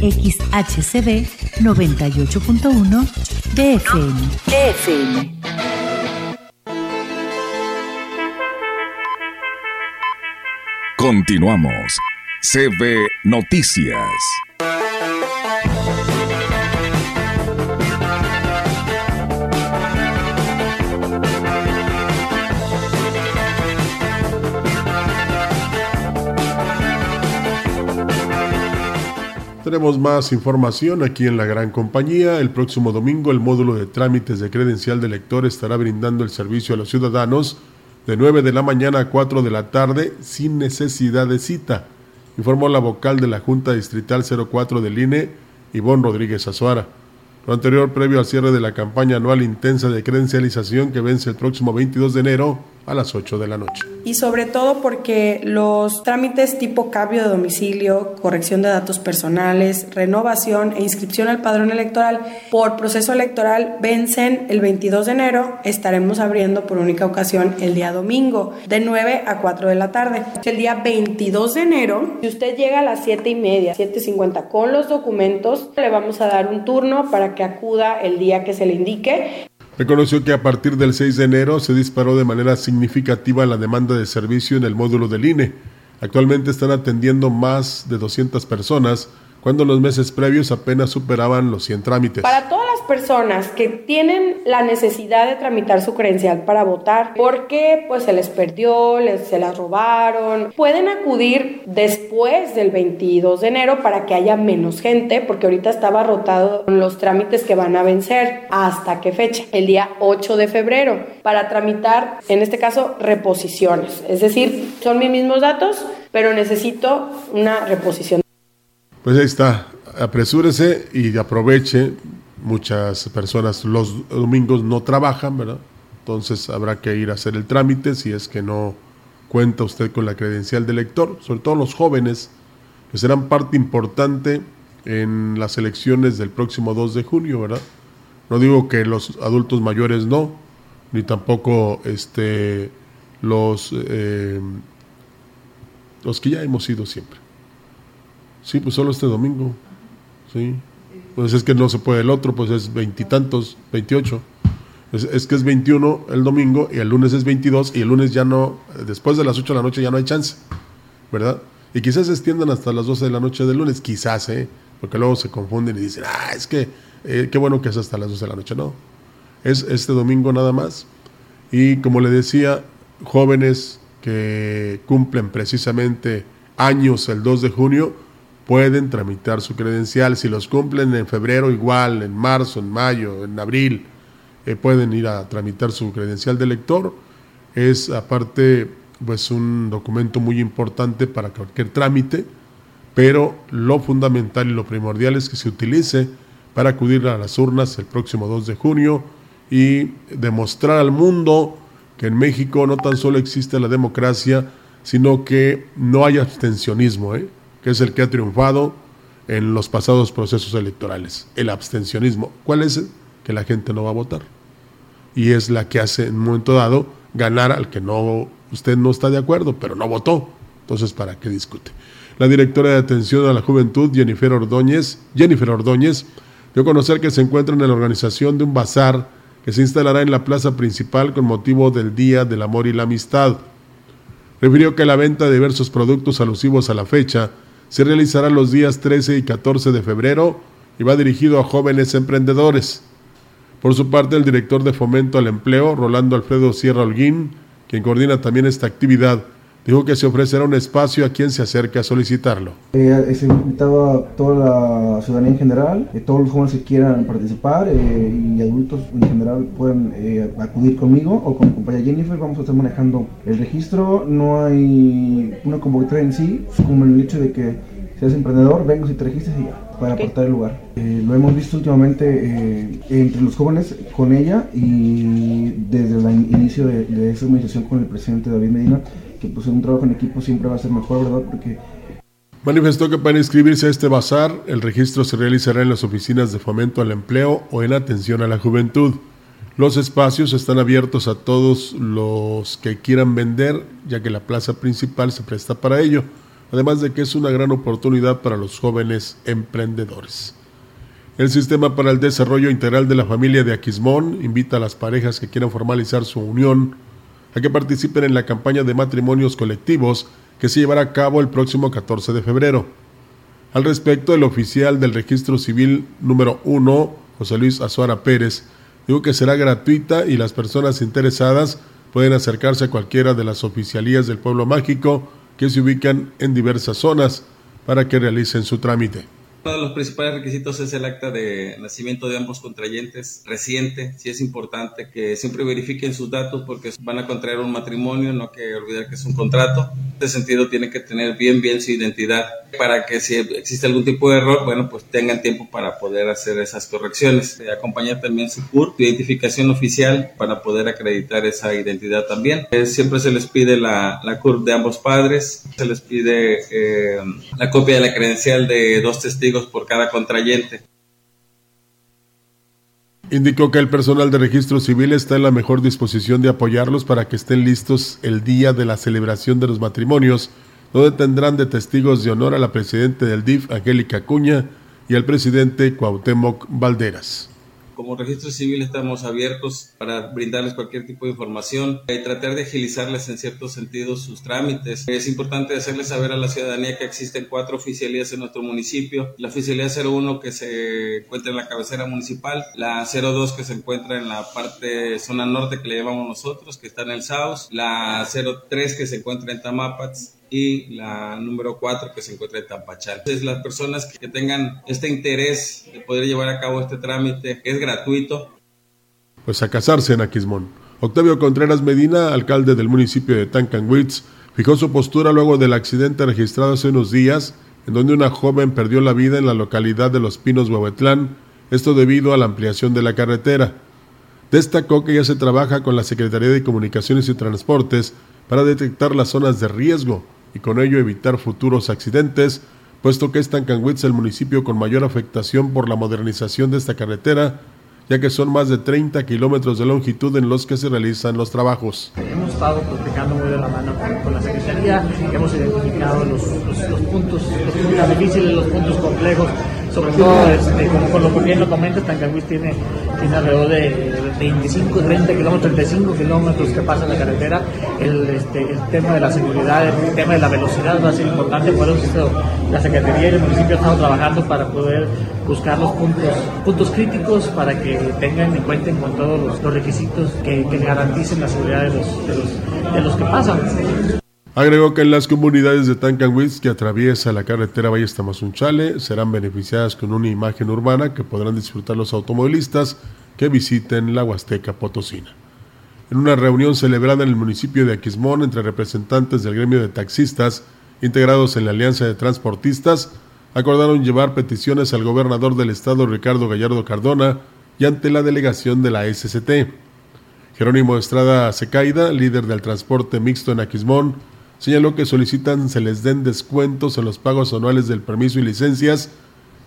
XHCB 98.1 DFM. DFM. Continuamos. CB Noticias. Tenemos más información aquí en la gran compañía. El próximo domingo el módulo de trámites de credencial de lector estará brindando el servicio a los ciudadanos de 9 de la mañana a 4 de la tarde sin necesidad de cita, informó la vocal de la Junta Distrital 04 del INE, Ivonne Rodríguez Azuara. Lo anterior previo al cierre de la campaña anual intensa de credencialización que vence el próximo 22 de enero a las 8 de la noche. Y sobre todo porque los trámites tipo cambio de domicilio, corrección de datos personales, renovación e inscripción al padrón electoral por proceso electoral vencen el 22 de enero. Estaremos abriendo por única ocasión el día domingo de 9 a 4 de la tarde. El día 22 de enero, si usted llega a las 7 y media, 7.50 con los documentos, le vamos a dar un turno para que acuda el día que se le indique Reconoció que a partir del 6 de enero se disparó de manera significativa la demanda de servicio en el módulo del INE. Actualmente están atendiendo más de 200 personas, cuando en los meses previos apenas superaban los 100 trámites. Personas que tienen la necesidad de tramitar su credencial para votar, porque pues se les perdió, les, se las robaron, pueden acudir después del 22 de enero para que haya menos gente, porque ahorita estaba rotado los trámites que van a vencer. ¿Hasta qué fecha? El día 8 de febrero, para tramitar, en este caso, reposiciones. Es decir, son mis mismos datos, pero necesito una reposición. Pues ahí está, apresúrese y aproveche. Muchas personas los domingos no trabajan, ¿verdad? Entonces habrá que ir a hacer el trámite si es que no cuenta usted con la credencial de lector, sobre todo los jóvenes, que serán parte importante en las elecciones del próximo 2 de junio, ¿verdad? No digo que los adultos mayores no, ni tampoco este, los, eh, los que ya hemos ido siempre. Sí, pues solo este domingo. Sí. Pues es que no se puede el otro, pues es veintitantos, veintiocho. Es, que es 21 el domingo y el lunes es 22 y el lunes ya no, después de las 8 de la noche ya no hay chance, ¿verdad? Y quizás se extiendan hasta las 12 de la noche del lunes, quizás, ¿eh? Porque luego se confunden y dicen, ah, es que eh, qué bueno que es hasta las 12 de la noche. No, es este domingo nada más. Y como le decía, jóvenes que cumplen precisamente años el 2 de junio, pueden tramitar su credencial. Si los cumplen en febrero igual, en marzo, en mayo, en abril, eh, pueden ir a tramitar su credencial de lector. Es aparte pues un documento muy importante para cualquier trámite, pero lo fundamental y lo primordial es que se utilice para acudir a las urnas el próximo 2 de junio y demostrar al mundo que en México no tan solo existe la democracia, sino que no hay abstencionismo, ¿eh? Que es el que ha triunfado en los pasados procesos electorales. El abstencionismo. ¿Cuál es? Que la gente no va a votar. Y es la que hace en un momento dado ganar al que no usted no está de acuerdo, pero no votó. Entonces, ¿para qué discute? La directora de Atención a la Juventud, Jennifer Ordóñez, Jennifer Ordóñez, dio a conocer que se encuentra en la organización de un bazar que se instalará en la plaza principal con motivo del Día del Amor y la Amistad. Refirió que la venta de diversos productos alusivos a la fecha se realizará los días 13 y 14 de febrero y va dirigido a jóvenes emprendedores. Por su parte, el director de Fomento al Empleo, Rolando Alfredo Sierra Holguín, quien coordina también esta actividad, dijo que se ofrecerá un espacio a quien se acerque a solicitarlo. Eh, se invitado a toda la ciudadanía en general, eh, todos los jóvenes que quieran participar eh, y adultos en general pueden eh, acudir conmigo o con mi compañera Jennifer, vamos a estar manejando el registro, no hay una convocatoria en sí, como el hecho de que seas emprendedor, vengas y te registres y ya, para apartar el lugar. Eh, lo hemos visto últimamente eh, entre los jóvenes con ella y desde el inicio de, de esa administración con el presidente David Medina, que pues un trabajo en equipo siempre va a ser mejor, ¿verdad? Porque Manifestó que para inscribirse a este bazar, el registro se realizará en las oficinas de fomento al empleo o en atención a la juventud. Los espacios están abiertos a todos los que quieran vender, ya que la plaza principal se presta para ello, además de que es una gran oportunidad para los jóvenes emprendedores. El Sistema para el Desarrollo Integral de la Familia de Aquismón invita a las parejas que quieran formalizar su unión a que participen en la campaña de matrimonios colectivos que se llevará a cabo el próximo 14 de febrero. Al respecto, el oficial del registro civil número 1, José Luis Azuara Pérez, dijo que será gratuita y las personas interesadas pueden acercarse a cualquiera de las oficialías del pueblo mágico que se ubican en diversas zonas para que realicen su trámite. Uno de los principales requisitos es el acta de nacimiento de ambos contrayentes reciente. Sí es importante que siempre verifiquen sus datos porque van a contraer un matrimonio, no que olvidar que es un contrato. En este sentido tiene que tener bien bien su identidad para que si existe algún tipo de error, bueno, pues tengan tiempo para poder hacer esas correcciones. Eh, acompañar también su CURP, su identificación oficial para poder acreditar esa identidad también. Eh, siempre se les pide la, la CURP de ambos padres, se les pide eh, la copia de la credencial de dos testigos por cada contrayente. Indicó que el personal de registro civil está en la mejor disposición de apoyarlos para que estén listos el día de la celebración de los matrimonios, donde tendrán de testigos de honor a la presidenta del DIF, Angélica Acuña, y al presidente Cuauhtémoc Valderas como registro civil estamos abiertos para brindarles cualquier tipo de información y tratar de agilizarles en cierto sentido sus trámites. Es importante hacerles saber a la ciudadanía que existen cuatro oficialías en nuestro municipio. La oficialía 01 que se encuentra en la cabecera municipal, la 02 que se encuentra en la parte zona norte que le llamamos nosotros, que está en el Saus, la 03 que se encuentra en Tamapats y la número 4 que se encuentra en Tampachal. Entonces, las personas que tengan este interés de poder llevar a cabo este trámite es gratuito. Pues a casarse en Aquismón. Octavio Contreras Medina, alcalde del municipio de Tancanwitz, fijó su postura luego del accidente registrado hace unos días en donde una joven perdió la vida en la localidad de Los Pinos, Huehuetlán, esto debido a la ampliación de la carretera. Destacó que ya se trabaja con la Secretaría de Comunicaciones y Transportes para detectar las zonas de riesgo y con ello evitar futuros accidentes, puesto que es Tancanwitz el municipio con mayor afectación por la modernización de esta carretera, ya que son más de 30 kilómetros de longitud en los que se realizan los trabajos. Hemos estado practicando muy de la mano con, la Secretaría, hemos identificado los, los, los puntos, los puntos difíciles, los puntos complejos, sobre todo, este, como por lo que bien lo comentas, Tancanwitz tiene, tiene alrededor de 25, 30 kilómetros, 35 kilómetros que pasa la carretera. El, este, el tema de la seguridad, el tema de la velocidad va a ser importante, por eso la Secretaría y el municipio están trabajando para poder buscar los puntos, puntos críticos para que tengan y cuenten con todos los, los requisitos que, que, garanticen la seguridad de los, de los, de los que pasan. Agregó que las comunidades de Tancanwitz que atraviesa la carretera Valle Tamazunchale serán beneficiadas con una imagen urbana que podrán disfrutar los automovilistas que visiten la Huasteca Potosina. En una reunión celebrada en el municipio de Aquismón entre representantes del gremio de taxistas integrados en la Alianza de Transportistas, acordaron llevar peticiones al gobernador del estado Ricardo Gallardo Cardona y ante la delegación de la SCT. Jerónimo Estrada Secaida, líder del transporte mixto en Aquismón, señaló que solicitan se les den descuentos en los pagos anuales del permiso y licencias,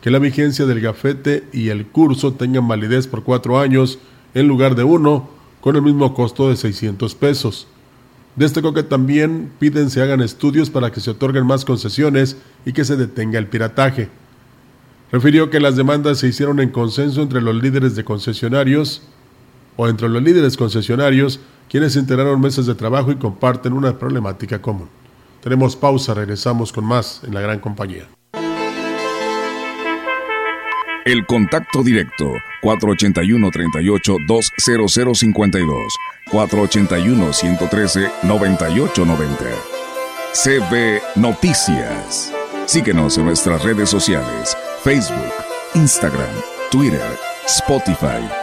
que la vigencia del gafete y el curso tengan validez por cuatro años en lugar de uno, con el mismo costo de 600 pesos. Destacó que también piden se hagan estudios para que se otorguen más concesiones y que se detenga el pirataje. Refirió que las demandas se hicieron en consenso entre los líderes de concesionarios o entre los líderes concesionarios, quienes integraron mesas de trabajo y comparten una problemática común. Tenemos pausa, regresamos con más en la gran compañía. El contacto directo 481 38 20052 481 113 9890. CB Noticias. Síguenos en nuestras redes sociales, Facebook, Instagram, Twitter, Spotify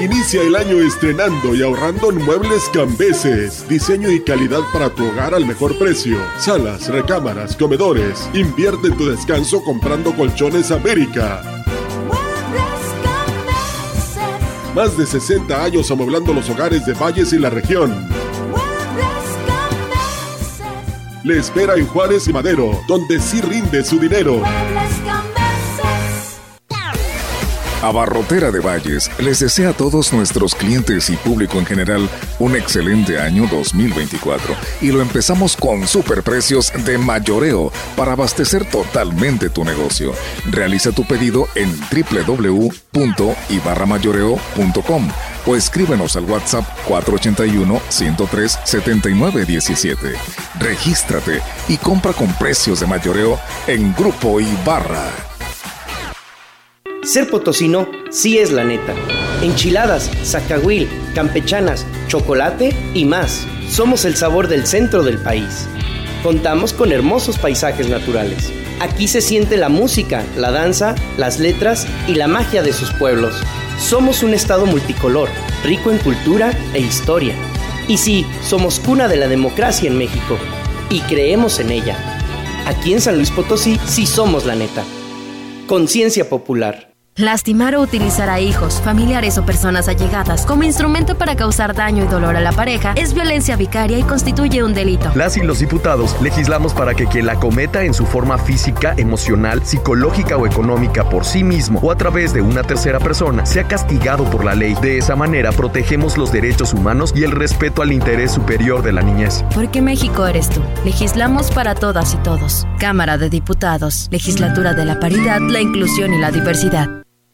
Inicia el año estrenando y ahorrando en Muebles Cambeses. Diseño y calidad para tu hogar al mejor precio. Salas, recámaras, comedores. Invierte en tu descanso comprando colchones América. Más de 60 años amueblando los hogares de Valles y la región. Le espera en Juárez y Madero, donde sí rinde su dinero. Abarrotera de Valles les desea a todos nuestros clientes y público en general un excelente año 2024 y lo empezamos con superprecios de mayoreo para abastecer totalmente tu negocio. Realiza tu pedido en www.ibarramayoreo.com o escríbenos al WhatsApp 481-103-7917. Regístrate y compra con precios de mayoreo en Grupo Ibarra. Ser potosino sí es la neta. Enchiladas, zacahuil, campechanas, chocolate y más. Somos el sabor del centro del país. Contamos con hermosos paisajes naturales. Aquí se siente la música, la danza, las letras y la magia de sus pueblos. Somos un estado multicolor, rico en cultura e historia. Y sí, somos cuna de la democracia en México. Y creemos en ella. Aquí en San Luis Potosí sí somos la neta. Conciencia popular. Lastimar o utilizar a hijos, familiares o personas allegadas como instrumento para causar daño y dolor a la pareja es violencia vicaria y constituye un delito. Las y los diputados legislamos para que quien la cometa en su forma física, emocional, psicológica o económica por sí mismo o a través de una tercera persona sea castigado por la ley. De esa manera protegemos los derechos humanos y el respeto al interés superior de la niñez. Porque México eres tú. Legislamos para todas y todos. Cámara de Diputados. Legislatura de la Paridad, la Inclusión y la Diversidad.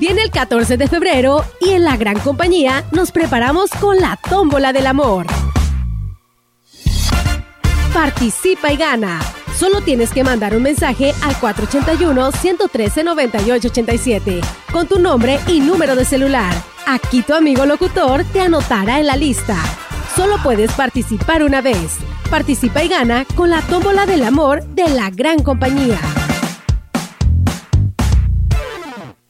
Viene el 14 de febrero y en la gran compañía nos preparamos con la tómbola del amor. Participa y gana. Solo tienes que mandar un mensaje al 481-113-9887 con tu nombre y número de celular. Aquí tu amigo locutor te anotará en la lista. Solo puedes participar una vez. Participa y gana con la tómbola del amor de la gran compañía.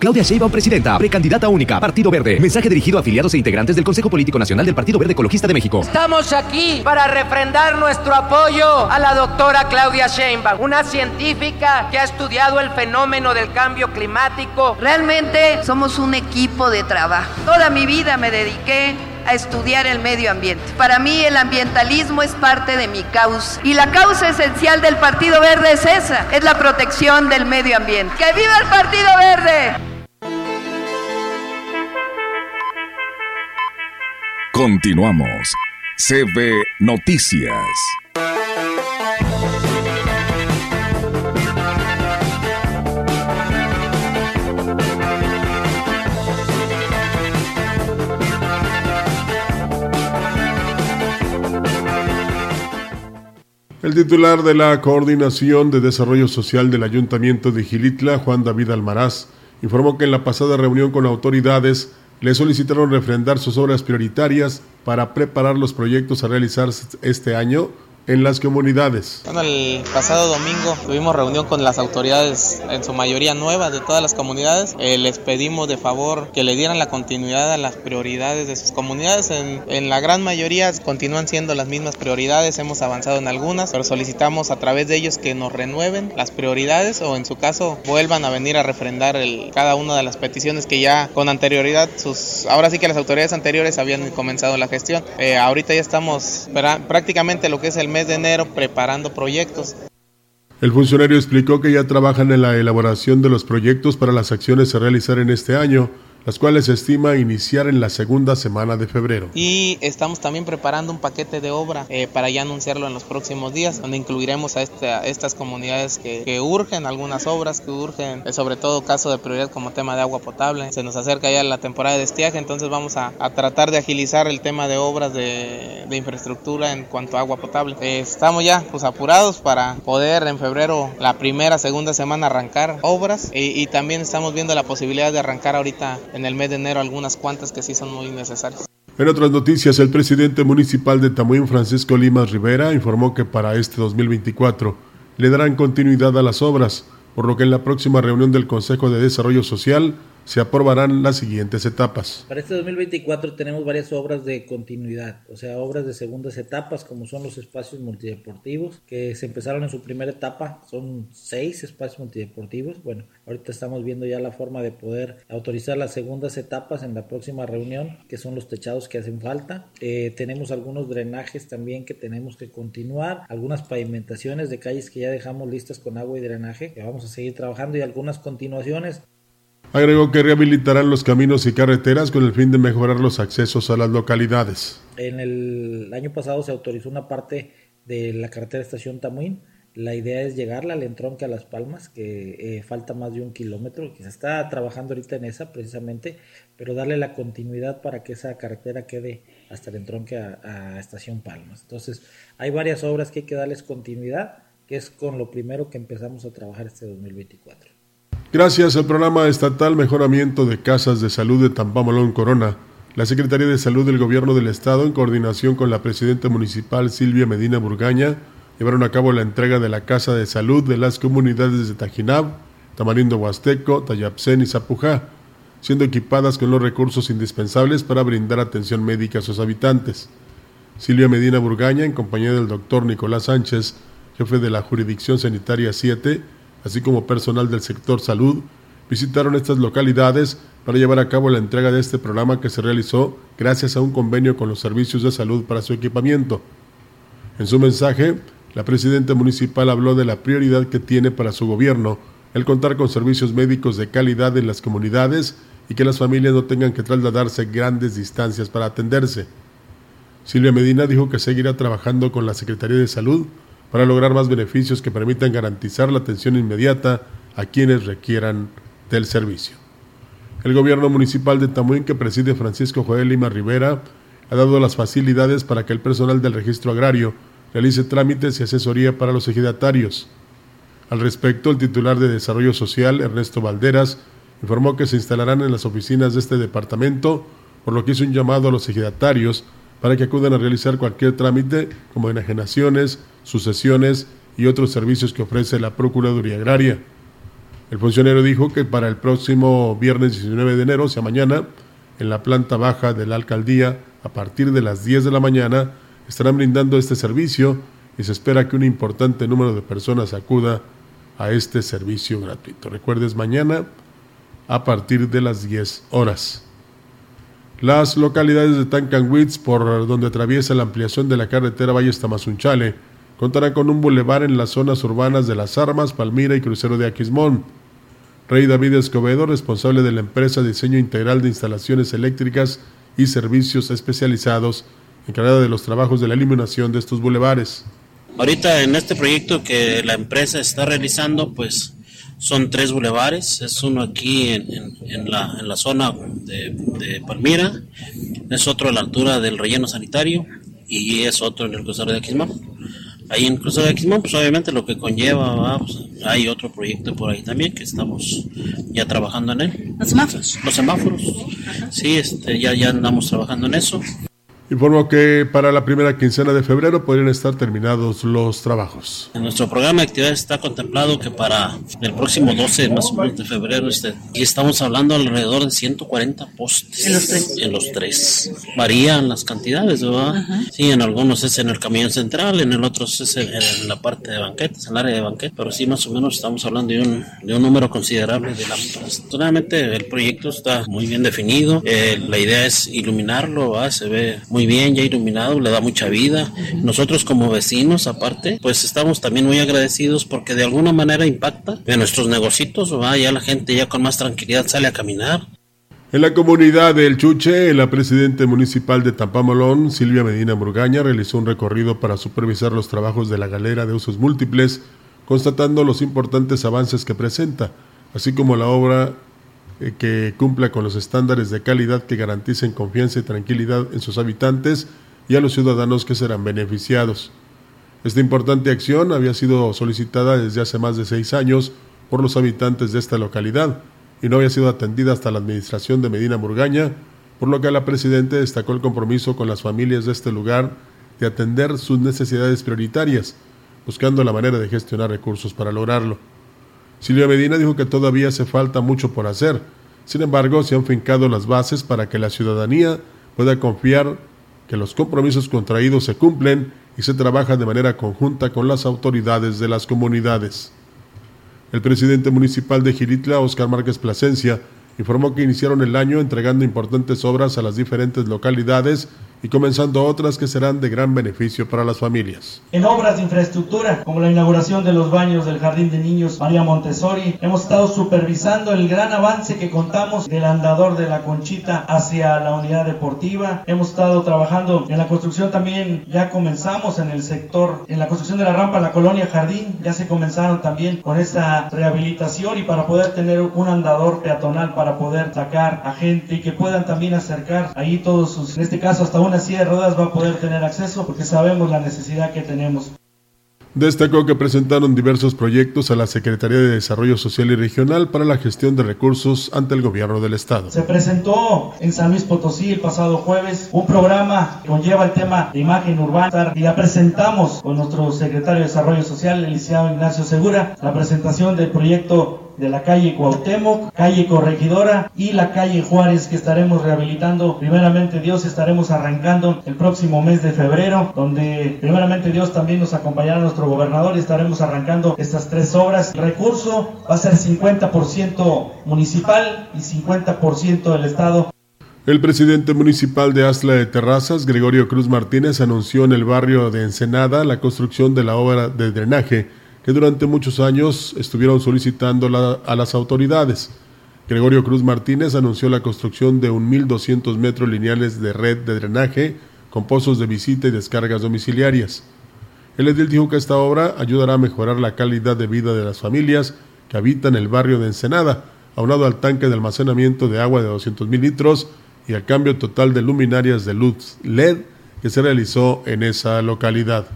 Claudia Sheinbaum, presidenta, precandidata única, Partido Verde. Mensaje dirigido a afiliados e integrantes del Consejo Político Nacional del Partido Verde Ecologista de México. Estamos aquí para refrendar nuestro apoyo a la doctora Claudia Sheinbaum, una científica que ha estudiado el fenómeno del cambio climático. Realmente somos un equipo de trabajo. Toda mi vida me dediqué a estudiar el medio ambiente. Para mí el ambientalismo es parte de mi causa y la causa esencial del Partido Verde es esa, es la protección del medio ambiente. ¡Que viva el Partido Verde! Continuamos. CB Noticias. El titular de la Coordinación de Desarrollo Social del Ayuntamiento de Gilitla, Juan David Almaraz, informó que en la pasada reunión con autoridades le solicitaron refrendar sus obras prioritarias para preparar los proyectos a realizar este año en las comunidades. Bueno, el pasado domingo tuvimos reunión con las autoridades, en su mayoría nuevas de todas las comunidades. Eh, les pedimos de favor que le dieran la continuidad a las prioridades de sus comunidades. En, la gran mayoría continúan siendo las mismas prioridades, hemos avanzado en algunas, pero solicitamos a través de ellos que nos renueven las prioridades o en su caso vuelvan a venir a refrendar el, cada una de las peticiones que ya con anterioridad, sus, ahora sí que las autoridades anteriores habían comenzado la gestión. Eh, ahorita ya estamos prácticamente lo que es el mes de enero preparando proyectos. El funcionario explicó que ya trabajan en la elaboración de los proyectos para las acciones a realizar en este año las cuales se estima iniciar en la segunda semana de febrero. Y estamos también preparando un paquete de obra eh, para ya anunciarlo en los próximos días, donde incluiremos a, estas comunidades que, urgen algunas obras, que urgen, eh, sobre todo caso de prioridad como tema de agua potable. Se nos acerca ya la temporada de estiaje, entonces vamos a, tratar de agilizar el tema de obras de, infraestructura en cuanto a agua potable. Eh, estamos ya pues apurados para poder en febrero, la primera, segunda semana arrancar obras y también estamos viendo la posibilidad de arrancar ahorita en el mes de enero algunas cuantas que sí son muy necesarias. En otras noticias, el presidente municipal de Tamuín, Francisco Limas Rivera, informó que para este 2024 le darán continuidad a las obras, por lo que en la próxima reunión del Consejo de Desarrollo Social se aprobarán las siguientes etapas. Para este 2024 tenemos varias obras de continuidad, o sea, obras de segundas etapas, como son los espacios multideportivos, que se empezaron en su primera etapa, son seis espacios multideportivos. Bueno, ahorita estamos viendo ya la forma de poder autorizar las segundas etapas en la próxima reunión, que son los techados que hacen falta. Eh, tenemos algunos drenajes también que tenemos que continuar, algunas pavimentaciones de calles que ya dejamos listas con agua y drenaje, que vamos a seguir trabajando y algunas continuaciones Agregó que rehabilitarán los caminos y carreteras con el fin de mejorar los accesos a las localidades. En el año pasado se autorizó una parte de la carretera Estación Tamuín. La idea es llegarla al entronque a Las Palmas, que eh, falta más de un kilómetro, que se está trabajando ahorita en esa precisamente, pero darle la continuidad para que esa carretera quede hasta el entronque a, a Estación Palmas. Entonces, hay varias obras que hay que darles continuidad, que es con lo primero que empezamos a trabajar este 2024. Gracias al programa estatal Mejoramiento de Casas de Salud de Tampamolón Corona, la Secretaría de Salud del Gobierno del Estado, en coordinación con la Presidenta Municipal Silvia Medina Burgaña, llevaron a cabo la entrega de la Casa de Salud de las comunidades de Tajinab, Tamarindo Huasteco, Tayapsen y Zapujá, siendo equipadas con los recursos indispensables para brindar atención médica a sus habitantes. Silvia Medina Burgaña, en compañía del doctor Nicolás Sánchez, jefe de la Jurisdicción Sanitaria 7, así como personal del sector salud, visitaron estas localidades para llevar a cabo la entrega de este programa que se realizó gracias a un convenio con los servicios de salud para su equipamiento. En su mensaje, la presidenta municipal habló de la prioridad que tiene para su gobierno el contar con servicios médicos de calidad en las comunidades y que las familias no tengan que trasladarse grandes distancias para atenderse. Silvia Medina dijo que seguirá trabajando con la Secretaría de Salud para lograr más beneficios que permitan garantizar la atención inmediata a quienes requieran del servicio. El gobierno municipal de Tamuín, que preside Francisco Joel Lima Rivera, ha dado las facilidades para que el personal del registro agrario realice trámites y asesoría para los ejidatarios. Al respecto, el titular de Desarrollo Social, Ernesto Valderas, informó que se instalarán en las oficinas de este departamento, por lo que hizo un llamado a los ejidatarios para que acudan a realizar cualquier trámite como enajenaciones, sucesiones y otros servicios que ofrece la Procuraduría Agraria. El funcionario dijo que para el próximo viernes 19 de enero, o sea mañana, en la planta baja de la alcaldía, a partir de las 10 de la mañana, estarán brindando este servicio y se espera que un importante número de personas acuda a este servicio gratuito. Recuerdes, mañana a partir de las 10 horas. Las localidades de Tancanwitz, por donde atraviesa la ampliación de la carretera Valles Tamazunchale, contarán con un bulevar en las zonas urbanas de Las Armas, Palmira y Crucero de Aquismón. Rey David Escobedo, responsable de la empresa Diseño Integral de Instalaciones Eléctricas y Servicios Especializados, encargada de los trabajos de la eliminación de estos bulevares. Ahorita en este proyecto que la empresa está realizando, pues son tres bulevares. Es uno aquí en, en, la, en la, zona de, de, Palmira, es otro a la altura del relleno sanitario y es otro en el crucero de Aquismón. Ahí en Crucero de Aquismón, pues obviamente lo que conlleva, pues, hay otro proyecto por ahí también que estamos ya trabajando en él. ¿Los semáforos? Los semáforos. Sí, este, ya, ya andamos trabajando en eso. Informo que para la primera quincena de febrero podrían estar terminados los trabajos. En nuestro programa de actividades está contemplado que para el próximo 12 más o menos de febrero este, y estamos hablando alrededor de 140 postes. ¿En los tres? En los tres. Varían las cantidades, ¿verdad? Ajá. Sí, en algunos es en el camión central, en el otro es en, en, la parte de banquetes, en el área de banquetes, pero sí más o menos estamos hablando de un, de un número considerable de lámparas. Naturalmente el proyecto está muy bien definido, eh, la idea es iluminarlo, ¿verdad? se ve muy muy bien, ya iluminado, le da mucha vida. Nosotros como vecinos, aparte, pues estamos también muy agradecidos porque de alguna manera impacta en nuestros negocios, ¿va? ya la gente ya con más tranquilidad sale a caminar. En la comunidad del Chuche, la presidenta municipal de Tampamolón, Silvia Medina Murgaña, realizó un recorrido para supervisar los trabajos de la galera de usos múltiples, constatando los importantes avances que presenta, así como la obra que cumpla con los estándares de calidad que garanticen confianza y tranquilidad en sus habitantes y a los ciudadanos que serán beneficiados. Esta importante acción había sido solicitada desde hace más de seis años por los habitantes de esta localidad y no había sido atendida hasta la administración de Medina Murgaña, por lo que la Presidenta destacó el compromiso con las familias de este lugar de atender sus necesidades prioritarias, buscando la manera de gestionar recursos para lograrlo. Silvia Medina dijo que todavía hace falta mucho por hacer. Sin embargo, se han fincado las bases para que la ciudadanía pueda confiar que los compromisos contraídos se cumplen y se trabaja de manera conjunta con las autoridades de las comunidades. El presidente municipal de Giritla, Oscar Márquez Plasencia, informó que iniciaron el año entregando importantes obras a las diferentes localidades y comenzando otras que serán de gran beneficio para las familias. En obras de infraestructura, como la inauguración de los baños del Jardín de Niños María Montessori, hemos estado supervisando el gran avance que contamos del andador de la Conchita hacia la unidad deportiva. Hemos estado trabajando en la construcción también, ya comenzamos en el sector, en la construcción de la rampa en la colonia Jardín, ya se comenzaron también con esta rehabilitación y para poder tener un andador peatonal para poder sacar a gente y que puedan también acercar ahí todos sus, en este caso hasta una silla de ruedas va a poder tener acceso porque sabemos la necesidad que tenemos. Destacó que presentaron diversos proyectos a la Secretaría de Desarrollo Social y Regional para la gestión de recursos ante el gobierno del Estado. Se presentó en San Luis Potosí el pasado jueves un programa que conlleva el tema de imagen urbana y la presentamos con nuestro secretario de Desarrollo Social, el licenciado Ignacio Segura, la presentación del proyecto de la calle Cuauhtémoc, calle Corregidora y la calle Juárez que estaremos rehabilitando. Primeramente Dios estaremos arrancando el próximo mes de febrero, donde primeramente Dios también nos acompañará nuestro gobernador y estaremos arrancando estas tres obras. El recurso va a ser 50% municipal y 50% del Estado. El presidente municipal de Asla de Terrazas, Gregorio Cruz Martínez, anunció en el barrio de Ensenada la construcción de la obra de drenaje que durante muchos años estuvieron solicitando a las autoridades. Gregorio Cruz Martínez anunció la construcción de 1.200 metros lineales de red de drenaje con pozos de visita y descargas domiciliarias. El edil dijo que esta obra ayudará a mejorar la calidad de vida de las familias que habitan el barrio de Ensenada, aunado al tanque de almacenamiento de agua de 200.000 litros y al cambio total de luminarias de luz LED que se realizó en esa localidad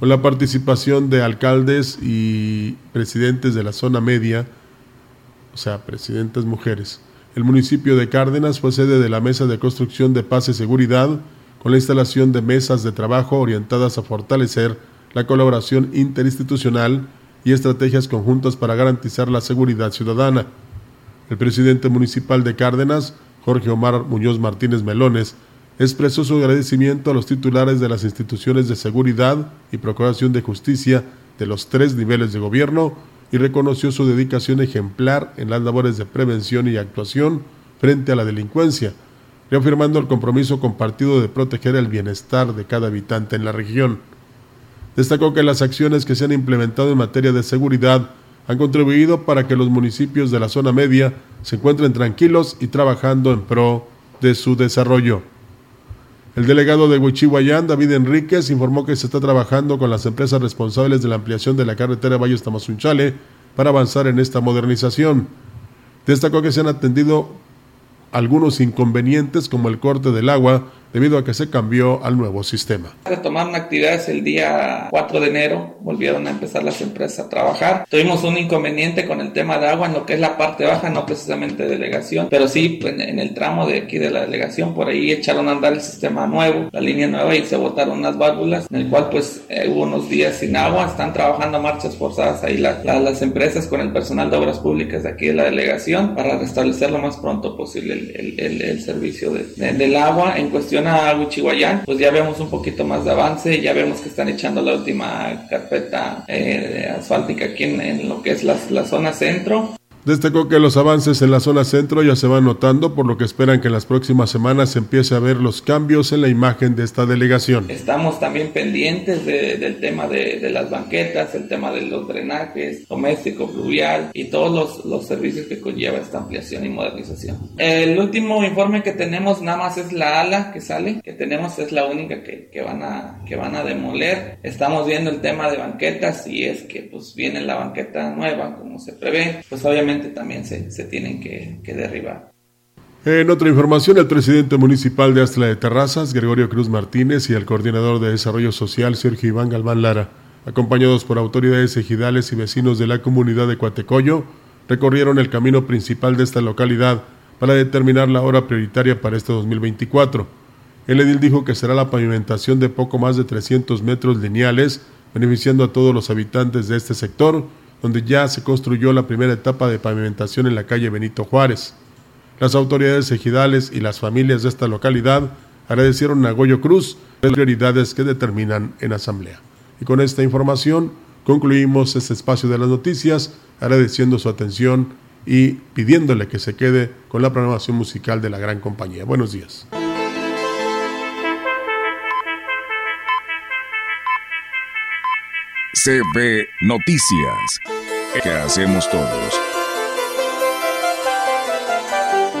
con la participación de alcaldes y presidentes de la zona media, o sea, presidentes mujeres. El municipio de Cárdenas fue sede de la Mesa de Construcción de Paz y Seguridad, con la instalación de mesas de trabajo orientadas a fortalecer la colaboración interinstitucional y estrategias conjuntas para garantizar la seguridad ciudadana. El presidente municipal de Cárdenas, Jorge Omar Muñoz Martínez Melones, expresó su agradecimiento a los titulares de las instituciones de seguridad y procuración de justicia de los tres niveles de gobierno y reconoció su dedicación ejemplar en las labores de prevención y actuación frente a la delincuencia, reafirmando el compromiso compartido de proteger el bienestar de cada habitante en la región. Destacó que las acciones que se han implementado en materia de seguridad han contribuido para que los municipios de la zona media se encuentren tranquilos y trabajando en pro de su desarrollo. El delegado de Huichihuayán, David Enríquez, informó que se está trabajando con las empresas responsables de la ampliación de la carretera Valles Tamazunchale para avanzar en esta modernización. Destacó que se han atendido algunos inconvenientes como el corte del agua debido a que se cambió al nuevo sistema. Retomaron actividades el día 4 de enero, volvieron a empezar las empresas a trabajar. Tuvimos un inconveniente con el tema de agua en lo que es la parte baja, no precisamente delegación, pero sí en, el tramo de aquí de la delegación, por ahí echaron a andar el sistema nuevo, la línea nueva y se botaron unas válvulas, en el cual pues eh, hubo unos días sin agua, están trabajando marchas forzadas ahí las empresas con el personal de obras públicas de aquí de la delegación para restablecer lo más pronto posible el, el, servicio del agua en cuestión a Huichihuayán, pues ya vemos un poquito más de avance, ya vemos que están echando la última carpeta eh, asfáltica aquí en, lo que es la, la zona centro. Destacó que los avances en la zona centro ya se van notando, por lo que esperan que en las próximas semanas se empiece a ver los cambios en la imagen de esta delegación. Estamos también pendientes del tema de, las banquetas, el tema de los drenajes, doméstico, fluvial y todos los, servicios que conlleva esta ampliación y modernización. El último informe que tenemos nada más es la ala que sale, que tenemos es la única que, van, a, que van a demoler. Estamos viendo el tema de banquetas y es que pues viene la banqueta nueva como se prevé, pues obviamente también se, se tienen que, que, derribar. En otra información, el presidente municipal de Astla de Terrazas, Gregorio Cruz Martínez, y el coordinador de Desarrollo Social, Sergio Iván Galván Lara, acompañados por autoridades ejidales y vecinos de la comunidad de Cuatecoyo, recorrieron el camino principal de esta localidad para determinar la hora prioritaria para este 2024. El edil dijo que será la pavimentación de poco más de 300 metros lineales, beneficiando a todos los habitantes de este sector, donde ya se construyó la primera etapa de pavimentación en la calle Benito Juárez. Las autoridades ejidales y las familias de esta localidad agradecieron a Goyo Cruz las prioridades que determinan en asamblea. Y con esta información concluimos este espacio de las noticias, agradeciendo su atención y pidiéndole que se quede con la programación musical de la gran compañía. Buenos días. CB Noticias. ¿Qué hacemos todos?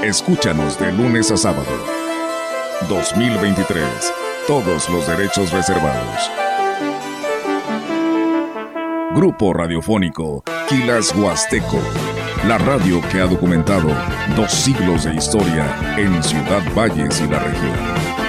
Escúchanos de lunes a sábado. 2023. Todos los derechos reservados. Grupo Radiofónico Quilas Huasteco. La radio que ha documentado dos siglos de historia en Ciudad Valles y la región.